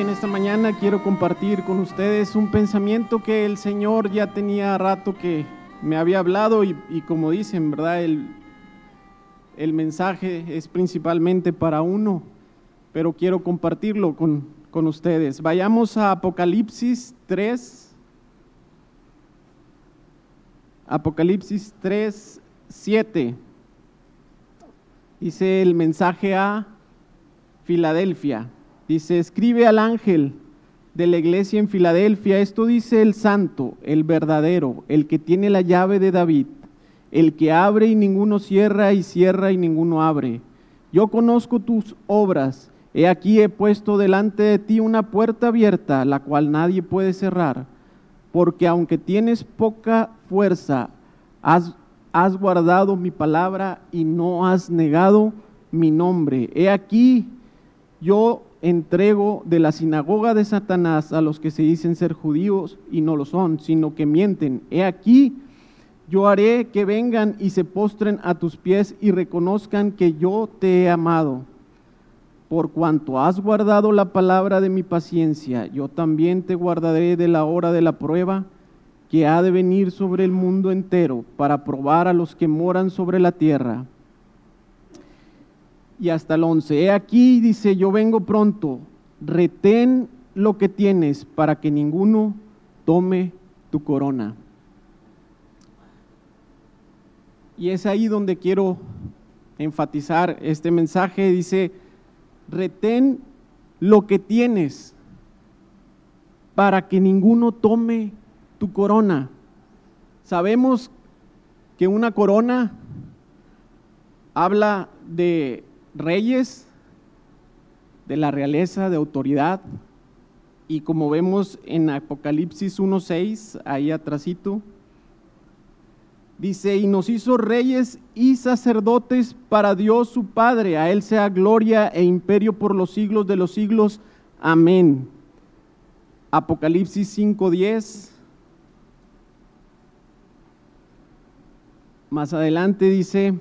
en esta mañana quiero compartir con ustedes un pensamiento que el Señor ya tenía rato que me había hablado y, como dicen, ¿verdad? El, el mensaje es principalmente para uno, pero quiero compartirlo con, con ustedes. Vayamos a Apocalipsis 3. Apocalipsis 3, 7. Dice el mensaje a Filadelfia. Dice, escribe al ángel de la iglesia en Filadelfia, esto dice el santo, el verdadero, el que tiene la llave de David, el que abre y ninguno cierra y cierra y ninguno abre. Yo conozco tus obras, he aquí he puesto delante de ti una puerta abierta, la cual nadie puede cerrar, porque aunque tienes poca fuerza, has, has guardado mi palabra y no has negado mi nombre. He aquí, yo entrego de la sinagoga de Satanás a los que se dicen ser judíos y no lo son, sino que mienten. He aquí, yo haré que vengan y se postren a tus pies y reconozcan que yo te he amado. Por cuanto has guardado la palabra de mi paciencia, yo también te guardaré de la hora de la prueba que ha de venir sobre el mundo entero para probar a los que moran sobre la tierra y hasta el 11. He aquí, dice, yo vengo pronto, retén lo que tienes para que ninguno tome tu corona. Y es ahí donde quiero enfatizar este mensaje. Dice, retén lo que tienes para que ninguno tome tu corona. Sabemos que una corona habla de reyes de la realeza, de autoridad, y como vemos en Apocalipsis 1.6, ahí atrásito, dice, y nos hizo reyes y sacerdotes para Dios su Padre, a Él sea gloria e imperio por los siglos de los siglos. Amén. Apocalipsis 5.10. Más adelante dice,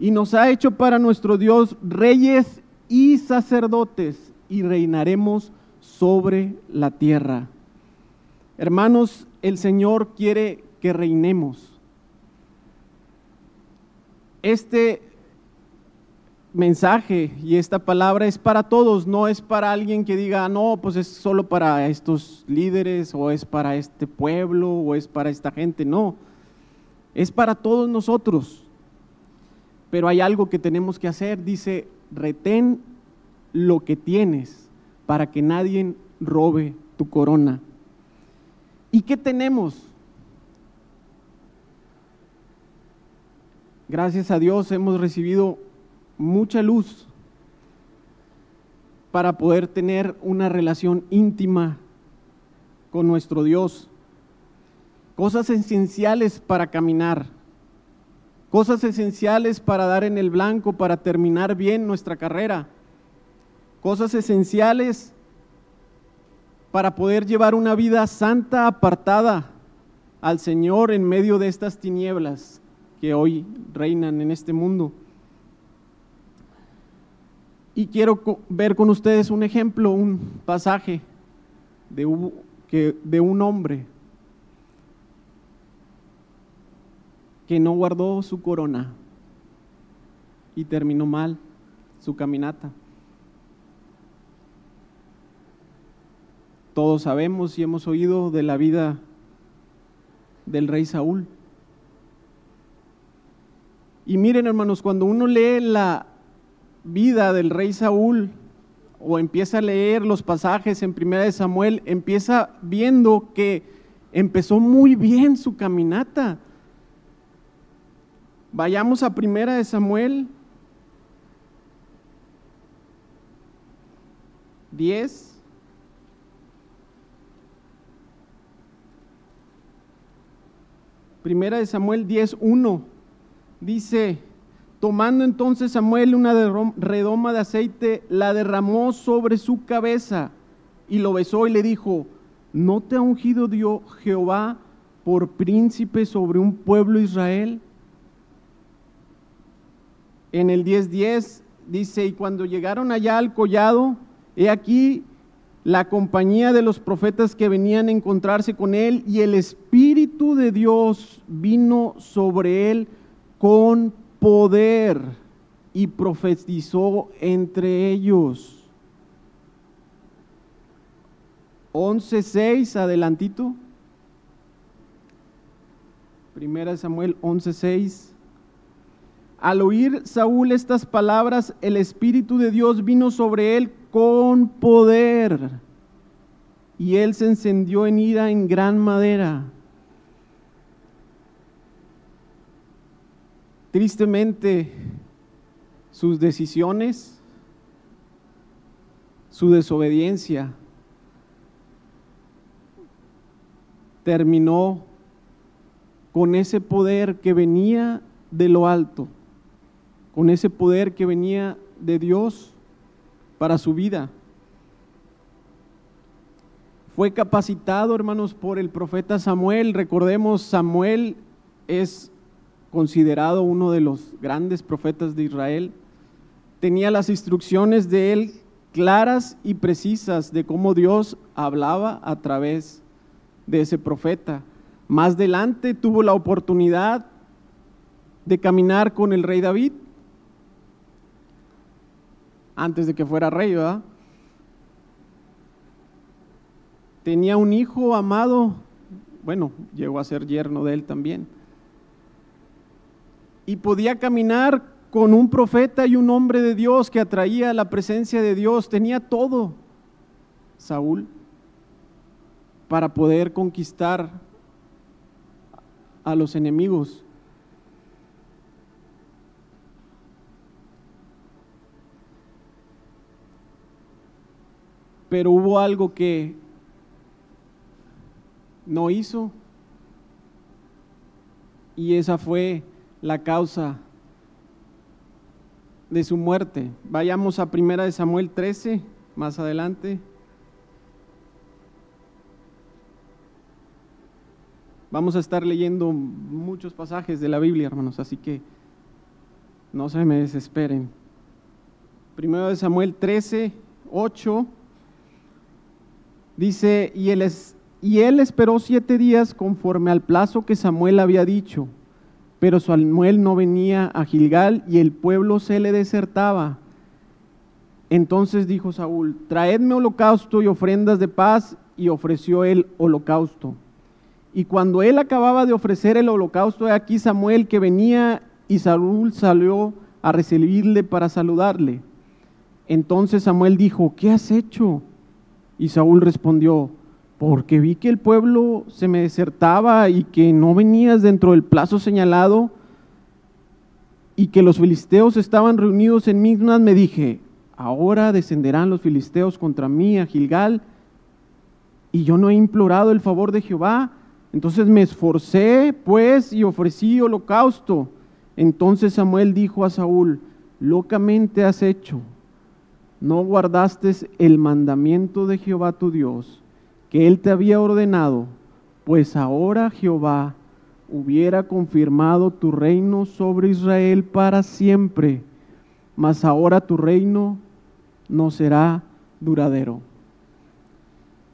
y nos ha hecho para nuestro Dios reyes y sacerdotes y reinaremos sobre la tierra. Hermanos, el Señor quiere que reinemos. Este mensaje y esta palabra es para todos, no es para alguien que diga, no, pues es solo para estos líderes o es para este pueblo o es para esta gente, no, es para todos nosotros. Pero hay algo que tenemos que hacer, dice, retén lo que tienes para que nadie robe tu corona. ¿Y qué tenemos? Gracias a Dios hemos recibido mucha luz para poder tener una relación íntima con nuestro Dios. Cosas esenciales para caminar cosas esenciales para dar en el blanco, para terminar bien nuestra carrera, cosas esenciales para poder llevar una vida santa apartada al Señor en medio de estas tinieblas que hoy reinan en este mundo. Y quiero ver con ustedes un ejemplo, un pasaje de, de un hombre que no guardó su corona y terminó mal su caminata. Todos sabemos y hemos oído de la vida del rey Saúl. Y miren hermanos, cuando uno lee la vida del rey Saúl o empieza a leer los pasajes en Primera de Samuel, empieza viendo que empezó muy bien su caminata. Vayamos a Primera de Samuel 10. Primera de Samuel 10, 1. Dice, tomando entonces Samuel una redoma de aceite, la derramó sobre su cabeza y lo besó y le dijo, ¿no te ha ungido Dios Jehová por príncipe sobre un pueblo Israel? En el 10.10 dice, y cuando llegaron allá al collado, he aquí la compañía de los profetas que venían a encontrarse con él y el Espíritu de Dios vino sobre él con poder y profetizó entre ellos. 11.6, adelantito. Primera de Samuel 11.6. Al oír Saúl estas palabras, el Espíritu de Dios vino sobre él con poder. Y él se encendió en ira en gran madera. Tristemente, sus decisiones, su desobediencia, terminó con ese poder que venía de lo alto, con ese poder que venía de Dios para su vida. Fue capacitado, hermanos, por el profeta Samuel. Recordemos, Samuel es considerado uno de los grandes profetas de Israel. Tenía las instrucciones de él claras y precisas de cómo Dios hablaba a través de ese profeta. Más adelante tuvo la oportunidad de caminar con el rey David antes de que fuera rey, ¿verdad? Tenía un hijo amado, bueno, llegó a ser yerno de él también. Y podía caminar con un profeta y un hombre de Dios que atraía la presencia de Dios. Tenía todo, Saúl, para poder conquistar a los enemigos. Pero hubo algo que no hizo y esa fue la causa de su muerte. Vayamos a primera de Samuel 13, más adelante. Vamos a estar leyendo muchos pasajes de la Biblia, hermanos, así que no se me desesperen. Primero de Samuel 13, 8 Dice, y él, esperó siete días conforme al plazo que Samuel había dicho, pero Samuel no venía a Gilgal y el pueblo se le desertaba. Entonces dijo Saúl, traedme holocausto y ofrendas de paz, y ofreció el holocausto. Y cuando él acababa de ofrecer el holocausto, he aquí Samuel que venía y Saúl salió a recibirle para saludarle. Entonces Samuel dijo, ¿qué has hecho? Y Saúl respondió, porque vi que el pueblo se me desertaba y que no venías dentro del plazo señalado y que los filisteos estaban reunidos en Mignas, me dije, ahora descenderán los filisteos contra mí a Gilgal y yo no he implorado el favor de Jehová. Entonces me esforcé, pues, y ofrecí holocausto. Entonces Samuel dijo a Saúl, locamente has hecho no guardaste el mandamiento de Jehová tu Dios, que él te había ordenado, pues ahora Jehová hubiera confirmado tu reino sobre Israel para siempre, mas ahora tu reino no será duradero.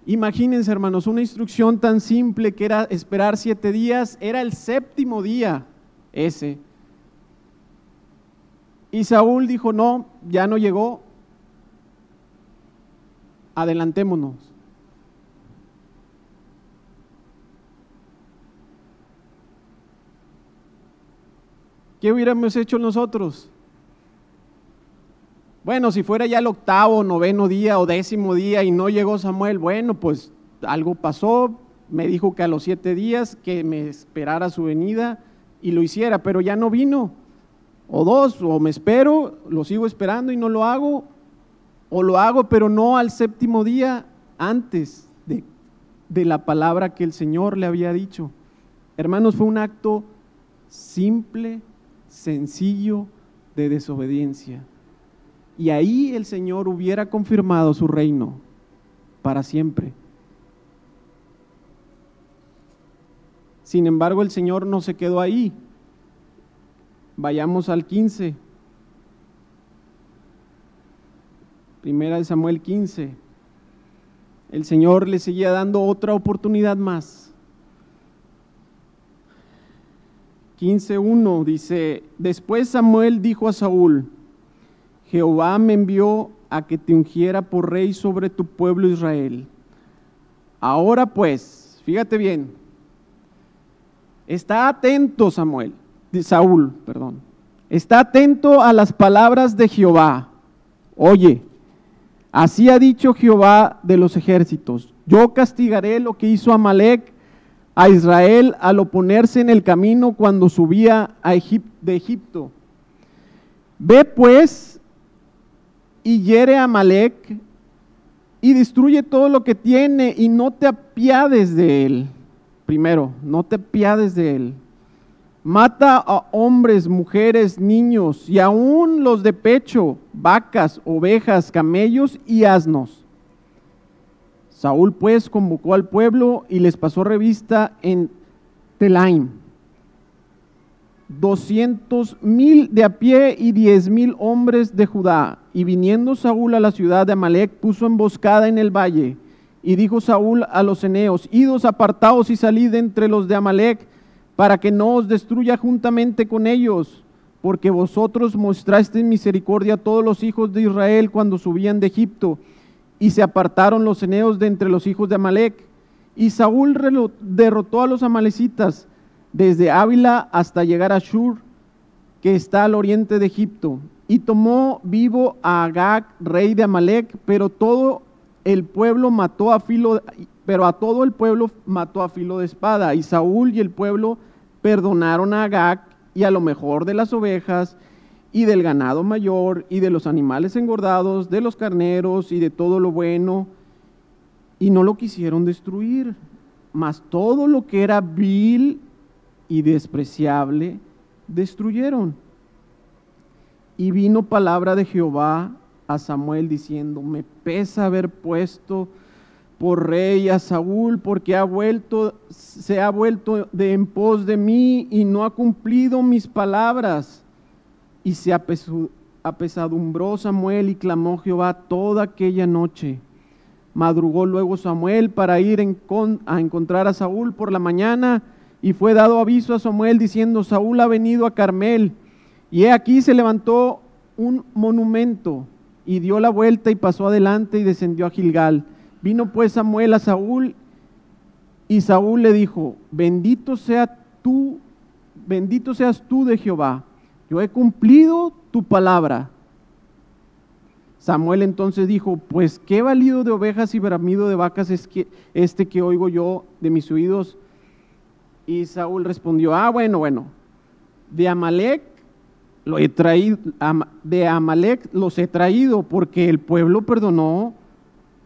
Imagínense, hermanos, una instrucción tan simple que era esperar siete días, era el séptimo día ese. Y Saúl dijo, no, ya no llegó, adelantémonos. ¿Qué hubiéramos hecho nosotros? Bueno, si fuera ya el octavo, noveno día o décimo día y no llegó Samuel, bueno, pues algo pasó, me dijo que a los siete días que me esperara su venida y lo hiciera, pero ya no vino. O dos, o me espero, lo sigo esperando y no lo hago, o lo hago, pero no al séptimo día antes de, de la palabra que el Señor le había dicho. Hermanos, fue un acto simple, sencillo de desobediencia. Y ahí el Señor hubiera confirmado su reino para siempre. Sin embargo, el Señor no se quedó ahí. Vayamos al 15. Primera de Samuel 15. el Señor le seguía dando otra oportunidad más. 15.1 dice, después Samuel dijo a Saúl, Jehová me envió a que te ungiera por rey sobre tu pueblo Israel. Ahora pues, fíjate bien, está atento Samuel, Saúl, perdón, está atento a las palabras de Jehová. Oye, así ha dicho Jehová de los ejércitos, yo castigaré lo que hizo Amalek a Israel al oponerse en el camino cuando subía a de Egipto. Ve pues y hiere a Amalek y destruye todo lo que tiene y no te apiades de él. Primero, no te apiades de él. Mata a hombres, mujeres, niños y aún los de pecho, vacas, ovejas, camellos y asnos Saúl pues convocó al pueblo y les pasó revista en Telaim. Doscientos mil de a pie y diez mil hombres de Judá. Y viniendo Saúl a la ciudad de Amalek, puso emboscada en el valle. Y dijo Saúl a los eneos, idos apartaos y salid entre los de Amalek, para que no os destruya juntamente con ellos, porque vosotros mostrasteis misericordia a todos los hijos de Israel cuando subían de Egipto y se apartaron los eneos de entre los hijos de Amalek. Y Saúl derrotó a los amalecitas desde Ávila hasta llegar a Shur, que está al oriente de Egipto. Y tomó vivo a Agag, rey de Amalek, pero todo el pueblo mató a filo, pero a todo el pueblo mató a filo de espada. Y Saúl y el pueblo perdonaron a Agag y a lo mejor de las ovejas y del ganado mayor y de los animales engordados, de los carneros y de todo lo bueno, y no lo quisieron destruir, mas todo lo que era vil y despreciable destruyeron. Y vino palabra de Jehová a Samuel diciendo, me pesa haber puesto por rey a Saúl porque ha vuelto, se ha vuelto de en pos de mí y no ha cumplido mis palabras. Y se apesadumbró Samuel y clamó Jehová toda aquella noche. Madrugó luego Samuel para ir a encontrar a Saúl por la mañana y fue dado aviso a Samuel diciendo, Saúl ha venido a Carmel. Y he aquí se levantó un monumento y dio la vuelta y pasó adelante y descendió a Gilgal. Vino pues Samuel a Saúl y Saúl le dijo, bendito sea tú, bendito seas tú de Jehová yo he cumplido tu palabra. Samuel entonces dijo, pues qué valido de ovejas y bramido de vacas es que este que oigo yo de mis oídos. Y Saúl respondió, ah, bueno, bueno, de Amalek lo he traído, de Amalek los he traído porque el pueblo perdonó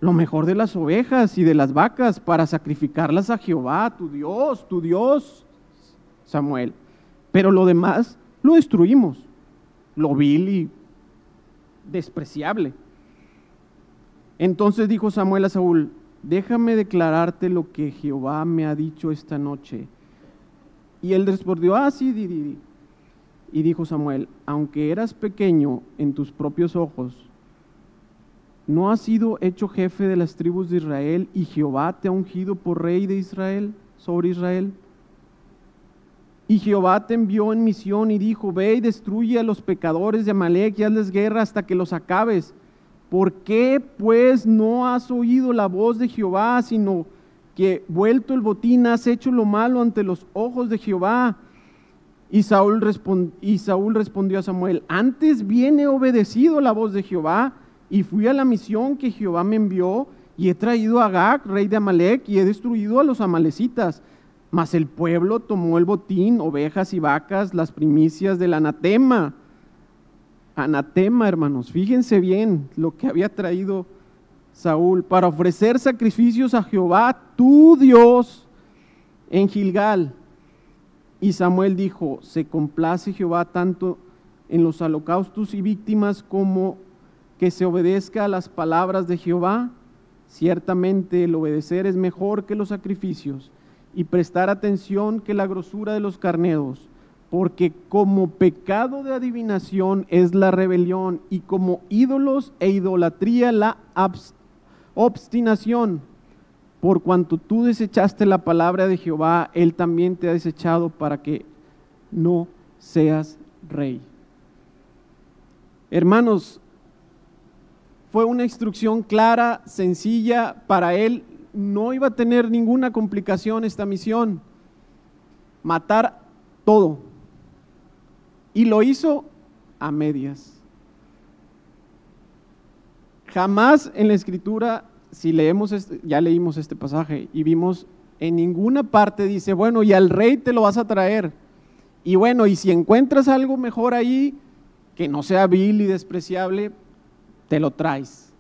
lo mejor de las ovejas y de las vacas para sacrificarlas a Jehová, tu Dios, tu Dios, Samuel. Pero lo demás lo destruimos, lo vil y despreciable. Entonces dijo Samuel a Saúl, déjame declararte lo que Jehová me ha dicho esta noche. Y él respondió, ah, sí, di, di, Y dijo Samuel, aunque eras pequeño en tus propios ojos, ¿no has sido hecho jefe de las tribus de Israel y Jehová te ha ungido por rey de Israel sobre Israel? Y Jehová te envió en misión y dijo, ve y destruye a los pecadores de Amalek y hazles guerra hasta que los acabes. ¿Por qué pues no has oído la voz de Jehová, sino que vuelto el botín has hecho lo malo ante los ojos de Jehová? Y Saúl, y Saúl respondió a Samuel, antes bien he obedecido la voz de Jehová y fui a la misión que Jehová me envió y he traído a Agag, rey de Amalek, y he destruido a los amalecitas. Mas el pueblo tomó el botín, ovejas y vacas, las primicias del anatema. Anatema, hermanos, fíjense bien lo que había traído Saúl para ofrecer sacrificios a Jehová, tu Dios, en Gilgal. Y Samuel dijo, se complace Jehová tanto en los holocaustos y víctimas como que se obedezca a las palabras de Jehová. Ciertamente el obedecer es mejor que los sacrificios y prestar atención que la grosura de los carneros, porque como pecado de adivinación es la rebelión y como ídolos e idolatría la obstinación. por cuanto tú desechaste la palabra de Jehová, Él también te ha desechado para que no seas rey. Hermanos, fue una instrucción clara, sencilla, para Él no iba a tener ninguna complicación esta misión, matar todo. Y lo hizo a medias. Jamás en la escritura, si leemos, este, ya leímos este pasaje y vimos en ninguna parte dice, bueno, y al rey te lo vas a traer. Y bueno, y si encuentras algo mejor ahí, que no sea vil y despreciable, te lo traes.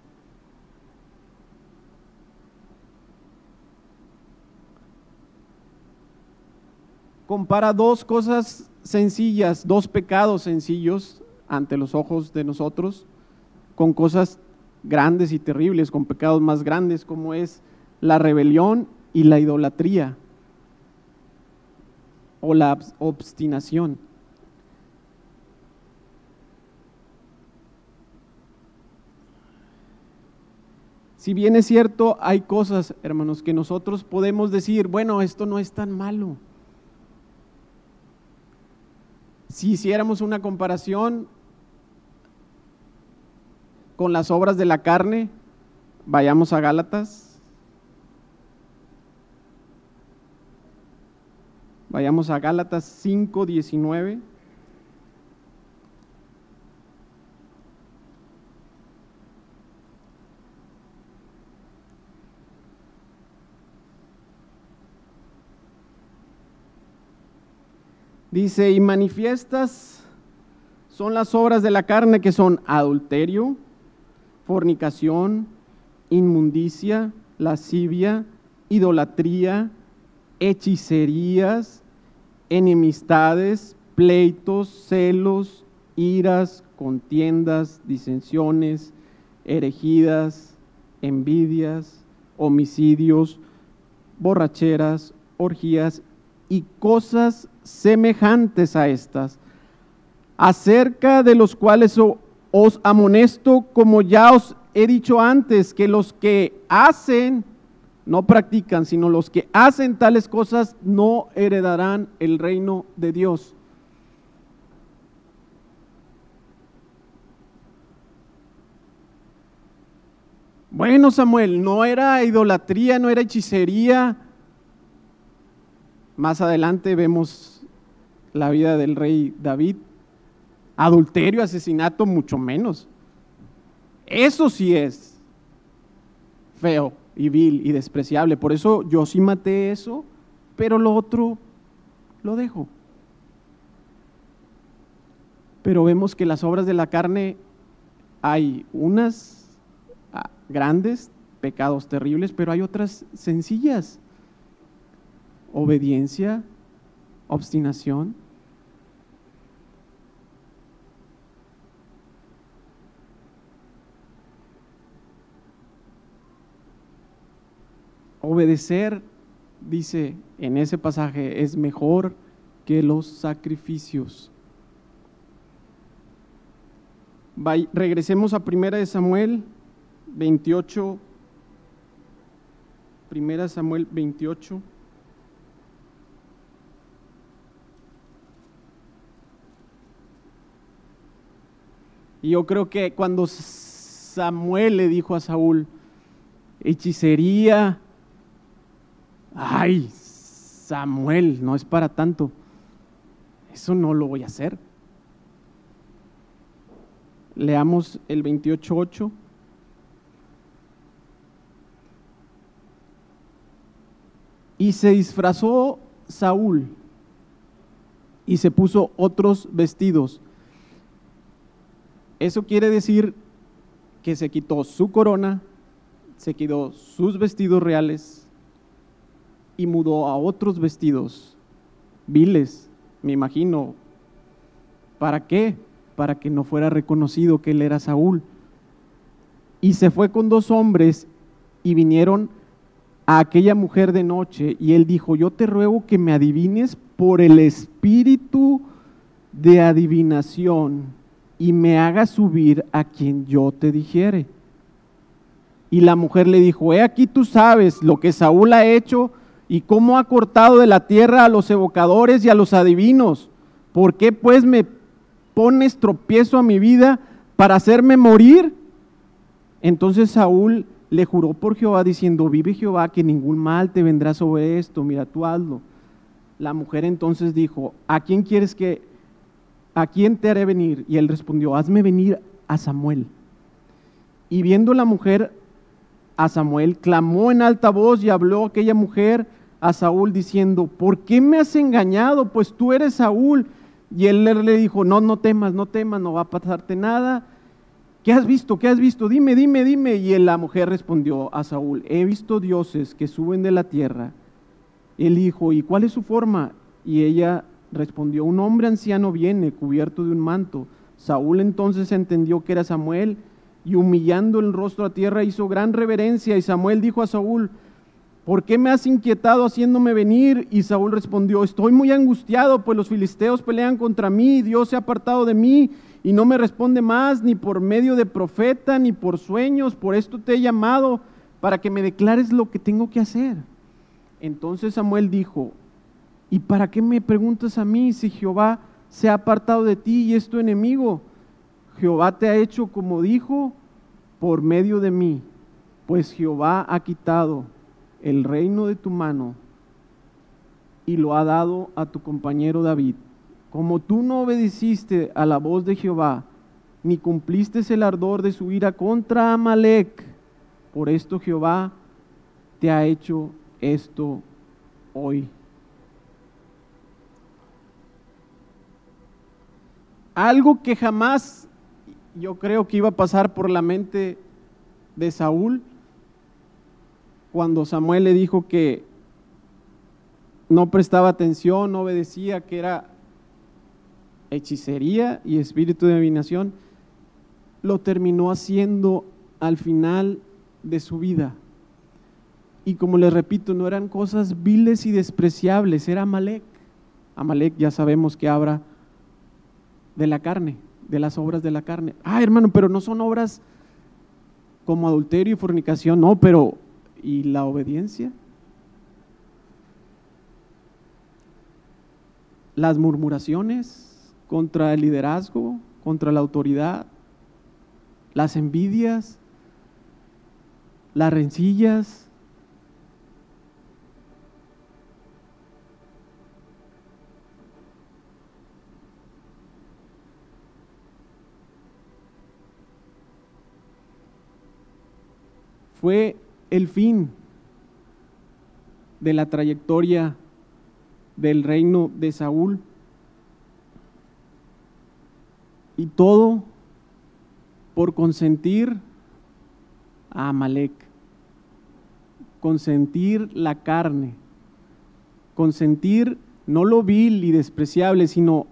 Compara dos cosas sencillas, dos pecados sencillos ante los ojos de nosotros, con cosas grandes y terribles, con pecados más grandes como es la rebelión y la idolatría o la obstinación. Si bien es cierto, hay cosas, hermanos, que nosotros podemos decir, bueno, esto no es tan malo. Si hiciéramos una comparación con las obras de la carne, vayamos a Gálatas. Vayamos a Gálatas 5, 19. Dice, y manifiestas son las obras de la carne que son adulterio, fornicación, inmundicia, lascivia, idolatría, hechicerías, enemistades, pleitos, celos, iras, contiendas, disensiones, herejías, envidias, homicidios, borracheras, orgías y cosas semejantes a estas, acerca de los cuales os amonesto, como ya os he dicho antes, que los que hacen, no practican, sino los que hacen tales cosas no heredarán el reino de Dios. Bueno, Samuel, no era idolatría, no era hechicería, más adelante vemos la vida del rey David. Adulterio, asesinato, mucho menos. Eso sí es feo y vil y despreciable. Por eso yo sí maté eso, pero lo otro lo dejo. Pero vemos que las obras de la carne hay unas ah, grandes, pecados terribles, pero hay otras sencillas obediencia, obstinación. Obedecer, dice en ese pasaje, es mejor que los sacrificios. regresemos a Primera de Samuel 28. Primera Samuel 28. Y yo creo que cuando Samuel le dijo a Saúl, hechicería, ay, Samuel, no es para tanto, eso no lo voy a hacer. Leamos el 28.8. Y se disfrazó Saúl y se puso otros vestidos eso quiere decir que se quitó su corona, se quitó sus vestidos reales y mudó a otros vestidos viles, me imagino. ¿Para qué? Para que no fuera reconocido que él era Saúl. Y se fue con dos hombres y vinieron a aquella mujer de noche y él dijo, yo te ruego que me adivines por el espíritu de adivinación y me haga subir a quien yo te dijere. Y la mujer le dijo, he aquí tú sabes lo que Saúl ha hecho y cómo ha cortado de la tierra a los evocadores y a los adivinos. ¿Por qué pues me pones tropiezo a mi vida para hacerme morir? Entonces Saúl le juró por Jehová diciendo, vive Jehová que ningún mal te vendrá sobre esto, mira tú hazlo. La mujer entonces dijo, ¿a quién quieres que, a quién te haré venir? Y él respondió, hazme venir a Samuel. Y viendo la mujer a Samuel, clamó en alta voz y habló aquella mujer a Saúl diciendo, ¿por qué me has engañado? Pues tú eres Saúl. Y él le dijo, no, no temas, no temas, no va a pasarte nada. ¿Qué has visto? ¿Qué has visto? Dime, dime, dime. Y la mujer respondió a Saúl, he visto dioses que suben de la tierra. Él dijo, ¿y cuál es su forma? Y ella respondió, un hombre anciano viene cubierto de un manto. Saúl entonces entendió que era Samuel y humillando el rostro a tierra hizo gran reverencia y Samuel dijo a Saúl, ¿por qué me has inquietado haciéndome venir? Y Saúl respondió, estoy muy angustiado, pues los filisteos pelean contra mí, Dios se ha apartado de mí y no me responde más, ni por medio de profeta, ni por sueños, por esto te he llamado, para que me declares lo que tengo que hacer. Entonces Samuel dijo, ¿y para qué me preguntas a mí si Jehová se ha apartado de ti y es tu enemigo? Jehová te ha hecho como dijo por medio de mí, pues Jehová ha quitado el reino de tu mano y lo ha dado a tu compañero David. Como tú no obedeciste a la voz de Jehová, ni cumpliste el ardor de su ira contra Amalek, por esto Jehová te ha hecho esto hoy. Algo que jamás yo creo que iba a pasar por la mente de Saúl cuando Samuel le dijo que no prestaba atención, no obedecía, que era hechicería y espíritu de adivinación, lo terminó haciendo al final de su vida. Y como les repito, no eran cosas viles y despreciables, era Amalek. Amalek ya sabemos que habla de la carne, de las obras de la carne. Ah, hermano, pero no son obras como adulterio y fornicación, no, pero ¿y la obediencia? Las murmuraciones contra el liderazgo, contra la autoridad, las envidias, las rencillas, fue el fin de la trayectoria del reino de Saúl. Y todo por consentir a Amalek, consentir la carne, consentir no lo vil y despreciable, sino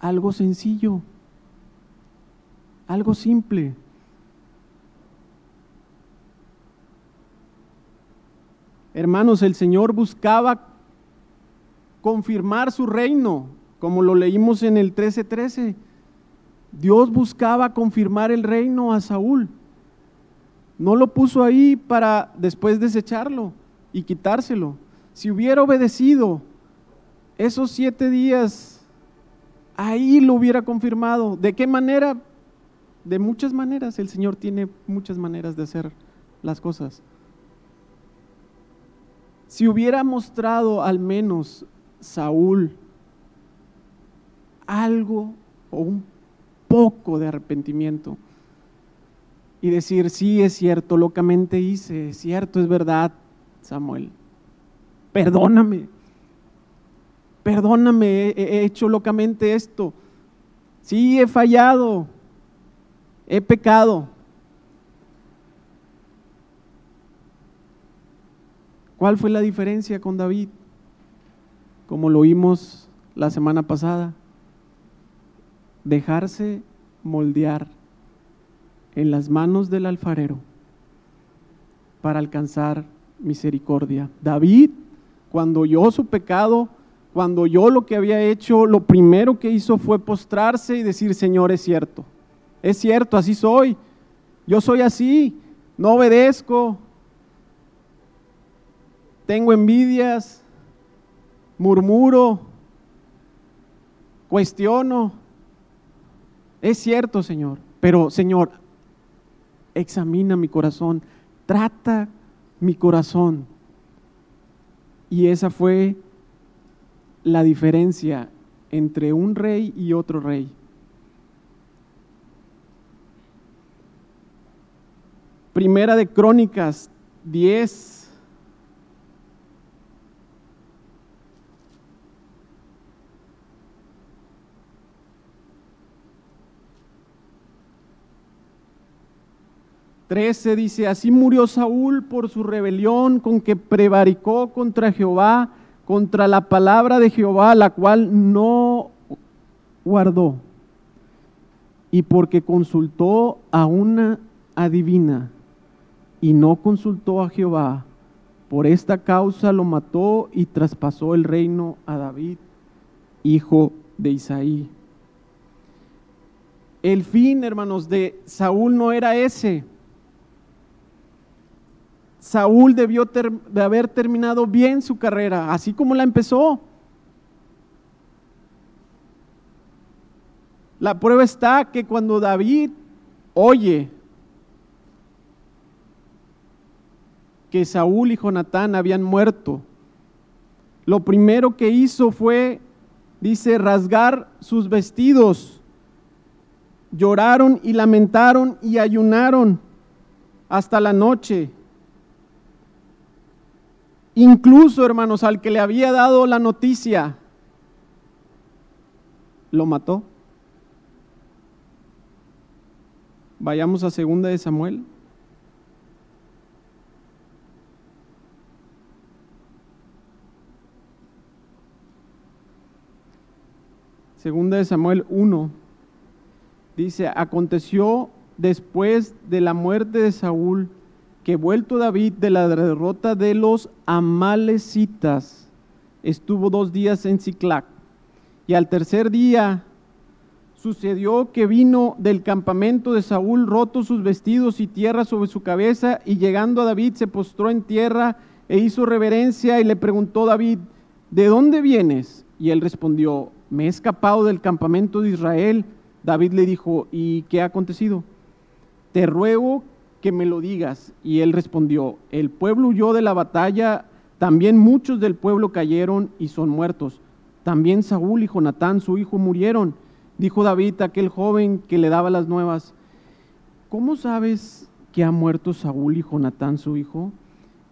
algo sencillo, algo simple. Hermanos, el Señor buscaba confirmar su reino, como lo leímos en el 13:13. Dios buscaba confirmar el reino a Saúl. No lo puso ahí para después desecharlo y quitárselo. Si hubiera obedecido esos siete días, ahí lo hubiera confirmado. ¿De qué manera? De muchas maneras. El Señor tiene muchas maneras de hacer las cosas. Si hubiera mostrado al menos Saúl algo o un poco de arrepentimiento y decir, sí, es cierto, locamente hice, es cierto, es verdad, Samuel, perdóname, perdóname, he hecho locamente esto, sí, he fallado, he pecado, ¿Cuál fue la diferencia con David? Como lo vimos la semana pasada, dejarse moldear en las manos del alfarero para alcanzar misericordia. David, cuando oyó su pecado, cuando oyó lo que había hecho, lo primero que hizo fue postrarse y decir, Señor, es cierto, es cierto, así soy, yo soy así, no obedezco, tengo envidias, murmuro, cuestiono. Es cierto, Señor, pero Señor, examina mi corazón, trata mi corazón. Y esa fue la diferencia entre un rey y otro rey. Primera de Crónicas 10. Trece dice, así murió Saúl por su rebelión con que prevaricó contra Jehová, contra la palabra de Jehová, la cual no guardó, y porque consultó a una adivina y no consultó a Jehová. Por esta causa lo mató y traspasó el reino a David, hijo de Isaí. El fin, hermanos, de Saúl no era ese. Saúl debió de haber terminado bien su carrera, así como la empezó. La prueba está que cuando David oye que Saúl y Jonatán habían muerto. Lo primero que hizo fue, dice, rasgar sus vestidos. Lloraron y lamentaron y ayunaron hasta la noche. Incluso, hermanos, al que le había dado la noticia, lo mató. Vayamos a segunda de Samuel. Segunda de Samuel 1, dice, aconteció después de la muerte de Saúl que vuelto David de la derrota de los amalecitas, estuvo dos días en Ciclac. Y al tercer día sucedió que vino del campamento de Saúl roto sus vestidos y tierra sobre su cabeza, y llegando a David se postró en tierra e hizo reverencia y le preguntó David, ¿de dónde vienes? Y él respondió, me he escapado del campamento de Israel. David le dijo, ¿y qué ha acontecido? Te ruego que me lo digas. Y él respondió, el pueblo huyó de la batalla, también muchos del pueblo cayeron y son muertos. También Saúl y Jonatán, su hijo, murieron. Dijo David aquel joven que le daba las nuevas, ¿cómo sabes que ha muerto Saúl y Jonatán, su hijo?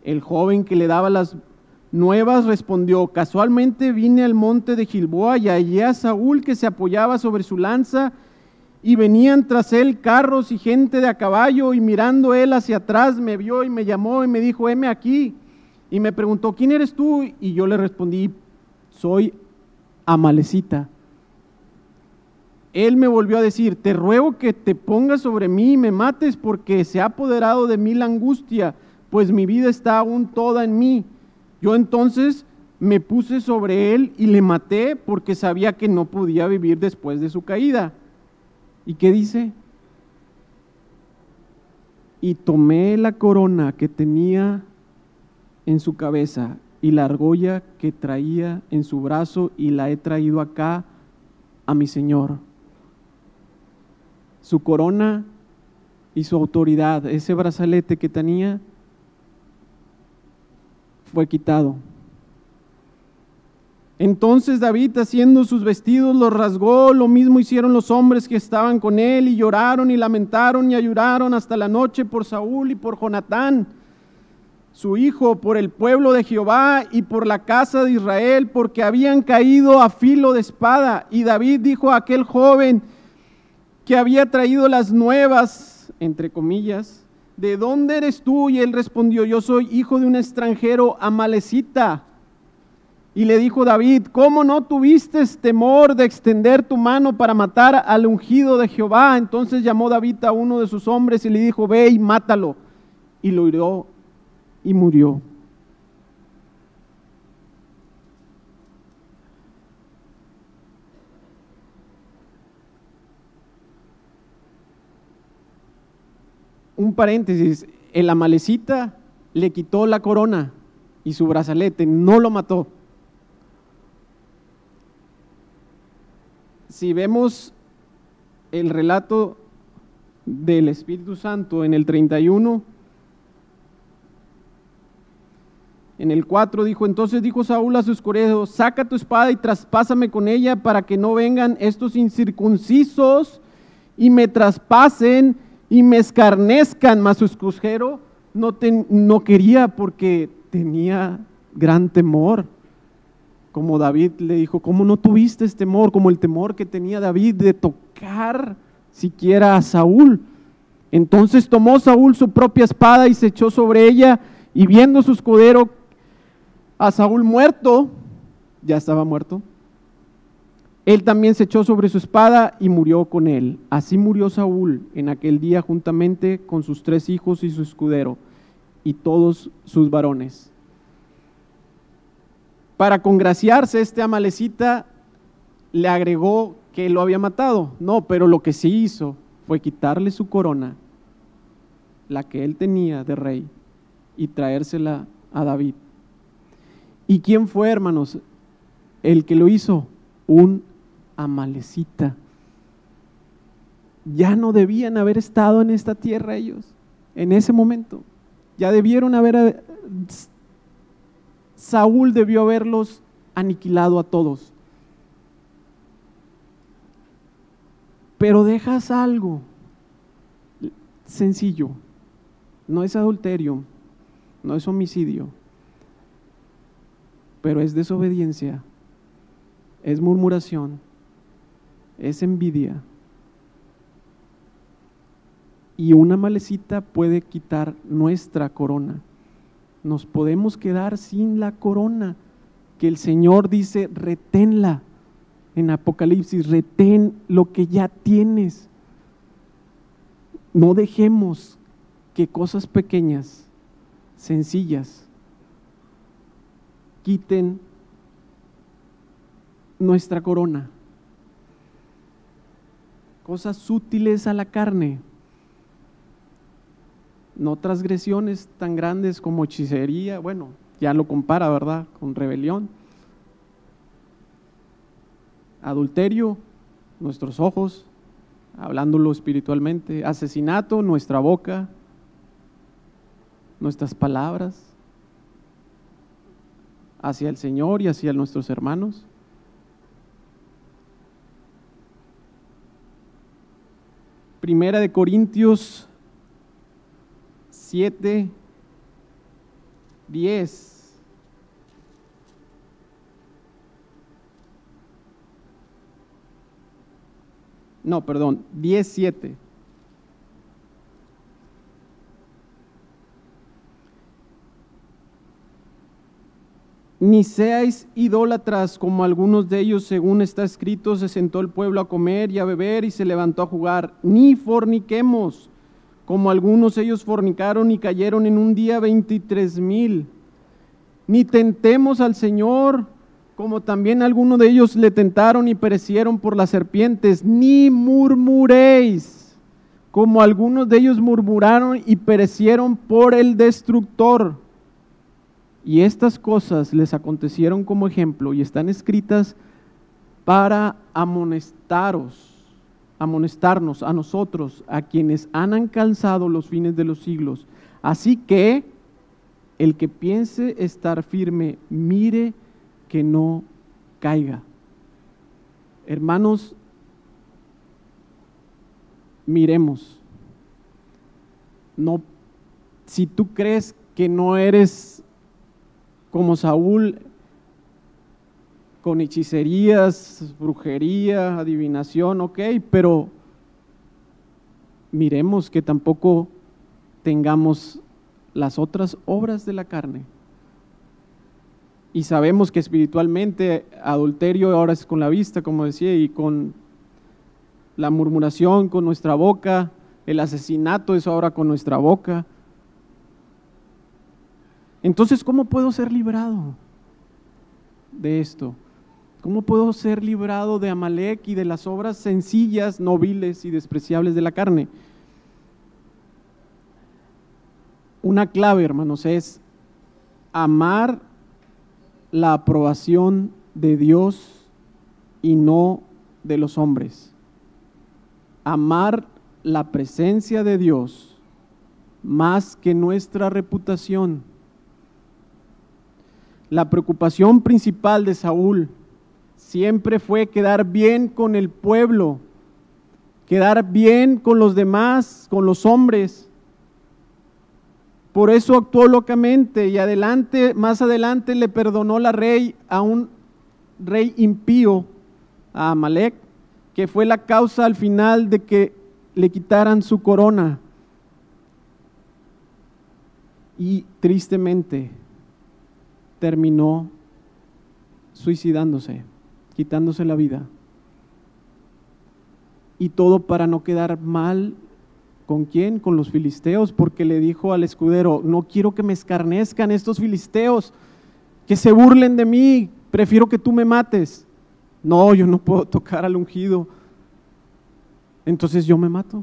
El joven que le daba las Nuevas respondió, casualmente vine al monte de Gilboa y hallé a Saúl que se apoyaba sobre su lanza y venían tras él carros y gente de a caballo y mirando él hacia atrás me vio y me llamó y me dijo, heme aquí. Y me preguntó, ¿quién eres tú? Y yo le respondí, soy Amalecita. Él me volvió a decir, te ruego que te pongas sobre mí y me mates porque se ha apoderado de mí la angustia, pues mi vida está aún toda en mí. Yo entonces me puse sobre él y le maté porque sabía que no podía vivir después de su caída. ¿Y qué dice? Y tomé la corona que tenía en su cabeza y la argolla que traía en su brazo y la he traído acá a mi Señor. Su corona y su autoridad, ese brazalete que tenía, fue quitado. Entonces David, haciendo sus vestidos, los rasgó, lo mismo hicieron los hombres que estaban con él, y lloraron y lamentaron y ayudaron hasta la noche por Saúl y por Jonatán, su hijo, por el pueblo de Jehová y por la casa de Israel, porque habían caído a filo de espada. Y David dijo a aquel joven que había traído las nuevas, entre comillas, ¿de dónde eres tú? Y él respondió, yo soy hijo de un extranjero amalecita. Y le dijo David, ¿cómo no tuviste temor de extender tu mano para matar al ungido de Jehová? Entonces llamó David a uno de sus hombres y le dijo, ve y mátalo. Y lo hirió y murió. un paréntesis, el amalecita le quitó la corona y su brazalete, no lo mató. Si vemos el relato del Espíritu Santo en el 31, en el 4 dijo, entonces dijo Saúl a sus coreos, saca tu espada y traspásame con ella para que no vengan estos incircuncisos y me traspasen y me escarnezcan. Mas su escudero no, no quería porque tenía gran temor. Como David le dijo, ¿cómo no tuviste este temor? Como el temor que tenía David de tocar siquiera a Saúl. Entonces tomó Saúl su propia espada y se echó sobre ella y viendo su escudero a Saúl muerto, ya estaba muerto, él también se echó sobre su espada y murió con él. Así murió Saúl en aquel día juntamente con sus tres hijos y su escudero y todos sus varones. Para congraciarse, este amalecita le agregó que lo había matado. No, pero lo que sí hizo fue quitarle su corona, la que él tenía de rey, y traérsela a David. ¿Y quién fue, hermanos? El que lo hizo, un amalecita. Ya no debían haber estado en esta tierra ellos, en ese momento. Ya debieron haber, Saúl debió haberlos aniquilado a todos. Pero dejas algo sencillo. No es adulterio, no es homicidio, pero es desobediencia, es murmuración, es envidia. Y una malecita puede quitar nuestra corona. Nos podemos quedar sin la corona que el Señor dice, reténla. En Apocalipsis, retén lo que ya tienes. No dejemos que cosas pequeñas, sencillas, quiten nuestra corona cosas sutiles a la carne, no transgresiones tan grandes como hechicería, bueno, ya lo compara, ¿verdad?, con rebelión. Adulterio, nuestros ojos, hablándolo espiritualmente, asesinato, nuestra boca, nuestras palabras hacia el Señor y hacia nuestros hermanos. Primera de Corintios 7, 10. No, perdón, 10, 7. Ni seáis idólatras como algunos de ellos, según está escrito, se sentó el pueblo a comer y a beber y se levantó a jugar. Ni forniquemos, como algunos ellos fornicaron y cayeron en un día veintitrés mil. Ni tentemos al Señor, como también algunos de ellos le tentaron y perecieron por las serpientes. Ni murmuréis, como algunos de ellos murmuraron y perecieron por el destructor. Y estas cosas les acontecieron como ejemplo y están escritas para amonestaros, amonestarnos a nosotros, a quienes han alcanzado los fines de los siglos. Así que el que piense estar firme, mire que no caiga. Hermanos, miremos. No, si tú crees que no eres como Saúl con hechicerías, brujería, adivinación, ok, pero miremos que tampoco tengamos las otras obras de la carne. Y sabemos que espiritualmente adulterio ahora es con la vista, como decía, y con la murmuración, con nuestra boca, el asesinato es ahora con nuestra boca. Entonces, ¿cómo puedo ser librado de esto? ¿Cómo puedo ser librado de Amalek y de las obras sencillas, nobiles y despreciables de la carne? una clave, hermanos, es amar la aprobación de Dios y no de los hombres. Amar la presencia de Dios más que nuestra reputación. La preocupación principal de Saúl siempre fue quedar bien con el pueblo, quedar bien con los demás, con los hombres. Por eso actuó locamente y adelante, más adelante le perdonó la rey a un rey impío, a Amalek, que fue la causa al final de que le quitaran su corona. Y tristemente terminó suicidándose, quitándose la vida. Y todo para no quedar mal ¿Con quién? Con los filisteos, porque le dijo al escudero, no quiero que me escarnezcan estos filisteos, que se burlen de mí, prefiero que tú me mates. No, yo no puedo tocar al ungido. Entonces yo me mato,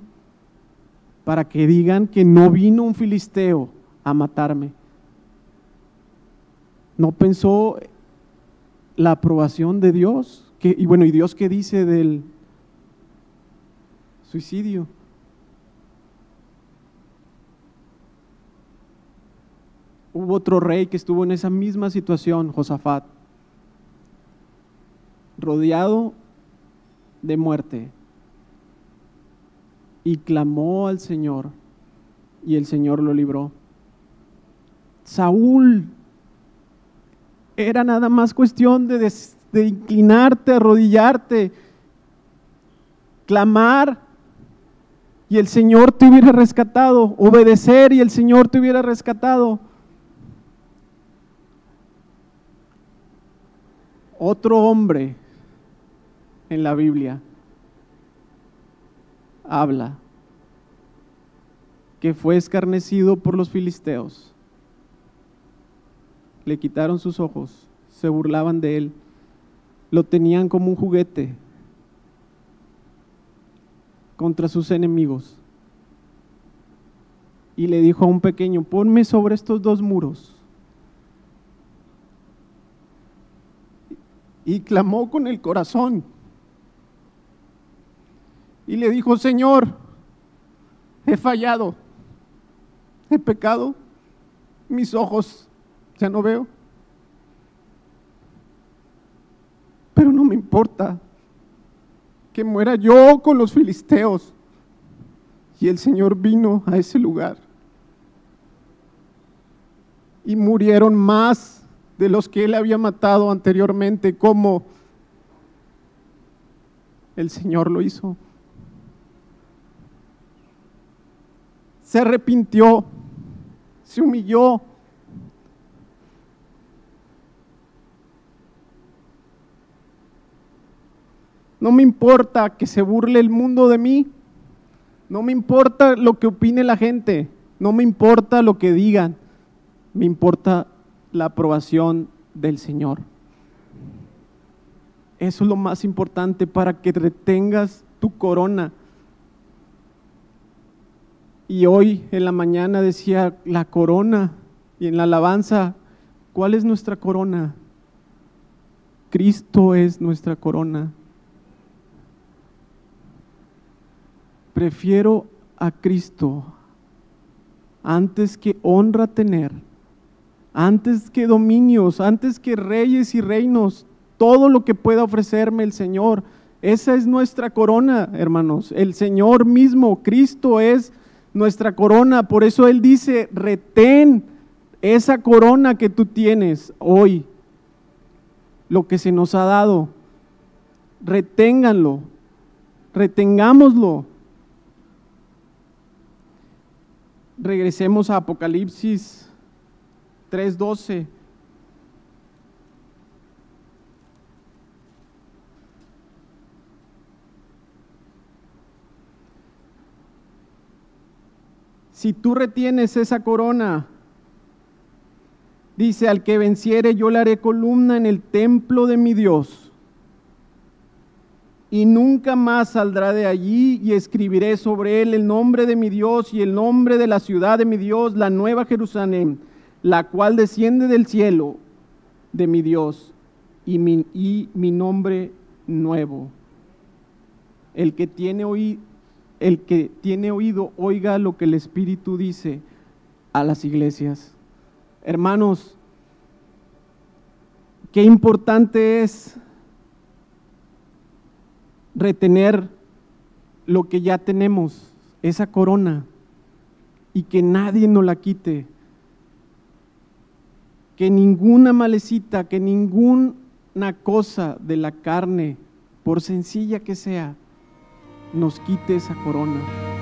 para que digan que no vino un filisteo a matarme. No pensó la aprobación de Dios. y bueno, ¿y Dios qué dice del suicidio? Hubo otro rey que estuvo en esa misma situación, Josafat, rodeado de muerte, y clamó al Señor, y el Señor lo libró. Saúl, era nada más cuestión de, inclinarte, arrodillarte, clamar, y el Señor te hubiera rescatado, obedecer y el Señor te hubiera rescatado. otro hombre en la Biblia habla que fue escarnecido por los filisteos. Le quitaron sus ojos, se burlaban de él, lo tenían como un juguete contra sus enemigos. Y le dijo a un pequeño, ponme sobre estos dos muros y clamó con el corazón. Y le dijo, Señor, he fallado, he pecado, mis ojos ya no veo. Pero no me importa que muera yo con los filisteos. Y el Señor vino a ese lugar. Y murieron más de los que él había matado anteriormente, como el Señor lo hizo. Se arrepintió, se humilló. No me importa que se burle el mundo de mí. No me importa lo que opine la gente. No me importa lo que digan. Me importa la aprobación del Señor. Eso es lo más importante para que retengas tu corona. Y hoy en la mañana decía la corona y en la alabanza, ¿cuál es nuestra corona? Cristo es nuestra corona. Prefiero a Cristo antes que honra tener antes que dominios, antes que reyes y reinos, todo lo que pueda ofrecerme el Señor. Esa es nuestra corona, hermanos. El Señor mismo, Cristo es nuestra corona. Por eso Él dice, retén esa corona que tú tienes hoy, lo que se nos ha dado. Reténganlo, retengámoslo. Regresemos a Apocalipsis 3.12. Si tú retienes esa corona, dice, al que venciere yo le haré columna en el templo de mi Dios y nunca más saldrá de allí y escribiré sobre él el nombre de mi Dios y el nombre de la ciudad de mi Dios, la nueva Jerusalén, la cual desciende del cielo de mi Dios y mi, y mi nombre nuevo. El que tiene oído, el que tiene oído, oiga lo que el Espíritu dice a las iglesias. Hermanos, qué importante es retener lo que ya tenemos, esa corona, y que nadie nos la quite. Que ninguna malecita, que ninguna cosa de la carne, por sencilla que sea, nos quite esa corona.